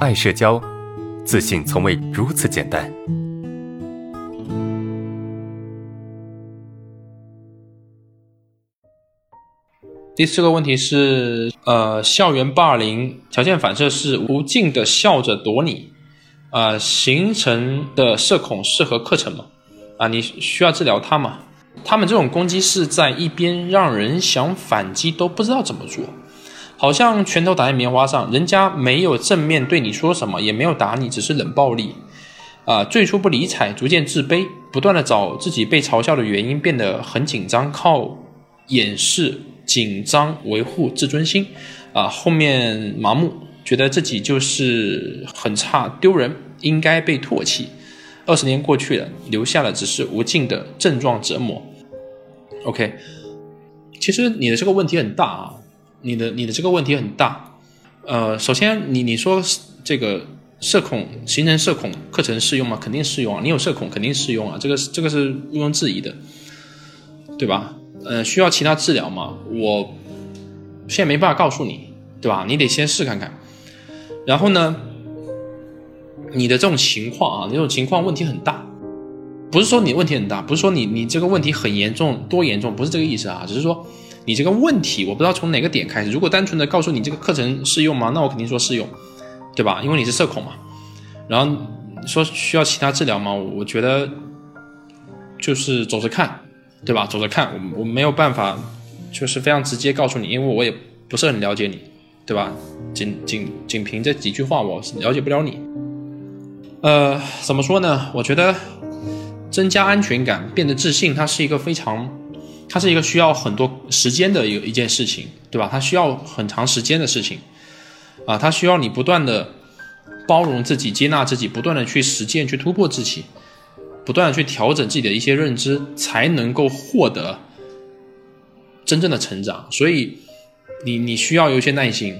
爱社交，自信从未如此简单。第四个问题是，呃，校园霸凌条件反射是无尽的笑着躲你，啊，形成的社恐适合课程吗？啊，你需要治疗它吗？他们这种攻击是在一边让人想反击都不知道怎么做，好像拳头打在棉花上，人家没有正面对你说什么，也没有打你，只是冷暴力。啊，最初不理睬，逐渐自卑，不断的找自己被嘲笑的原因，变得很紧张，靠掩饰紧张维护自尊心。啊，后面麻木，觉得自己就是很差，丢人，应该被唾弃。二十年过去了，留下的只是无尽的症状折磨。OK，其实你的这个问题很大啊，你的你的这个问题很大。呃，首先你你说这个社恐形成社恐课程适用吗？肯定适用啊，你有社恐肯定适用啊，这个这个是毋庸置疑的，对吧？呃，需要其他治疗吗？我现在没办法告诉你，对吧？你得先试看看。然后呢？你的这种情况啊，你这种情况问题很大，不是说你问题很大，不是说你你这个问题很严重多严重，不是这个意思啊，只是说你这个问题我不知道从哪个点开始。如果单纯的告诉你这个课程适用吗？那我肯定说适用，对吧？因为你是社恐嘛。然后说需要其他治疗吗？我觉得就是走着看，对吧？走着看，我我没有办法，就是非常直接告诉你，因为我也不是很了解你，对吧？仅仅仅凭这几句话，我是了解不了你。呃，怎么说呢？我觉得增加安全感、变得自信，它是一个非常，它是一个需要很多时间的一个一件事情，对吧？它需要很长时间的事情，啊，它需要你不断的包容自己、接纳自己，不断的去实践、去突破自己，不断的去调整自己的一些认知，才能够获得真正的成长。所以，你你需要有一些耐心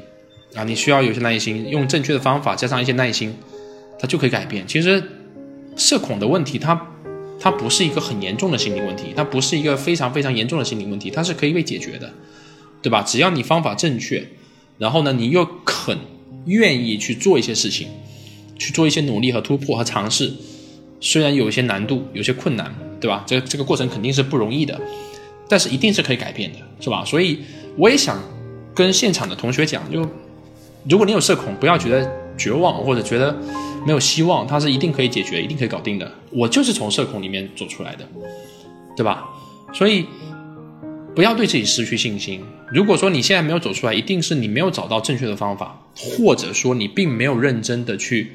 啊，你需要有些耐心，用正确的方法加上一些耐心。它就可以改变。其实，社恐的问题，它它不是一个很严重的心理问题，它不是一个非常非常严重的心理问题，它是可以被解决的，对吧？只要你方法正确，然后呢，你又肯愿意去做一些事情，去做一些努力和突破和尝试，虽然有一些难度，有些困难，对吧？这这个过程肯定是不容易的，但是一定是可以改变的，是吧？所以我也想跟现场的同学讲，就如果你有社恐，不要觉得绝望或者觉得。没有希望，它是一定可以解决，一定可以搞定的。我就是从社恐里面走出来的，对吧？所以不要对自己失去信心。如果说你现在没有走出来，一定是你没有找到正确的方法，或者说你并没有认真的去，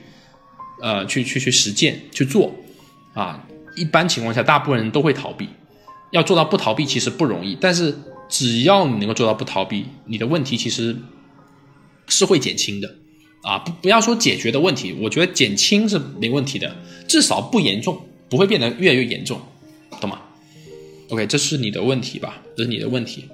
呃，去去去实践去做啊。一般情况下，大部分人都会逃避。要做到不逃避其实不容易，但是只要你能够做到不逃避，你的问题其实是会减轻的。啊，不不要说解决的问题，我觉得减轻是没问题的，至少不严重，不会变得越来越严重，懂吗？OK，这是你的问题吧？这是你的问题。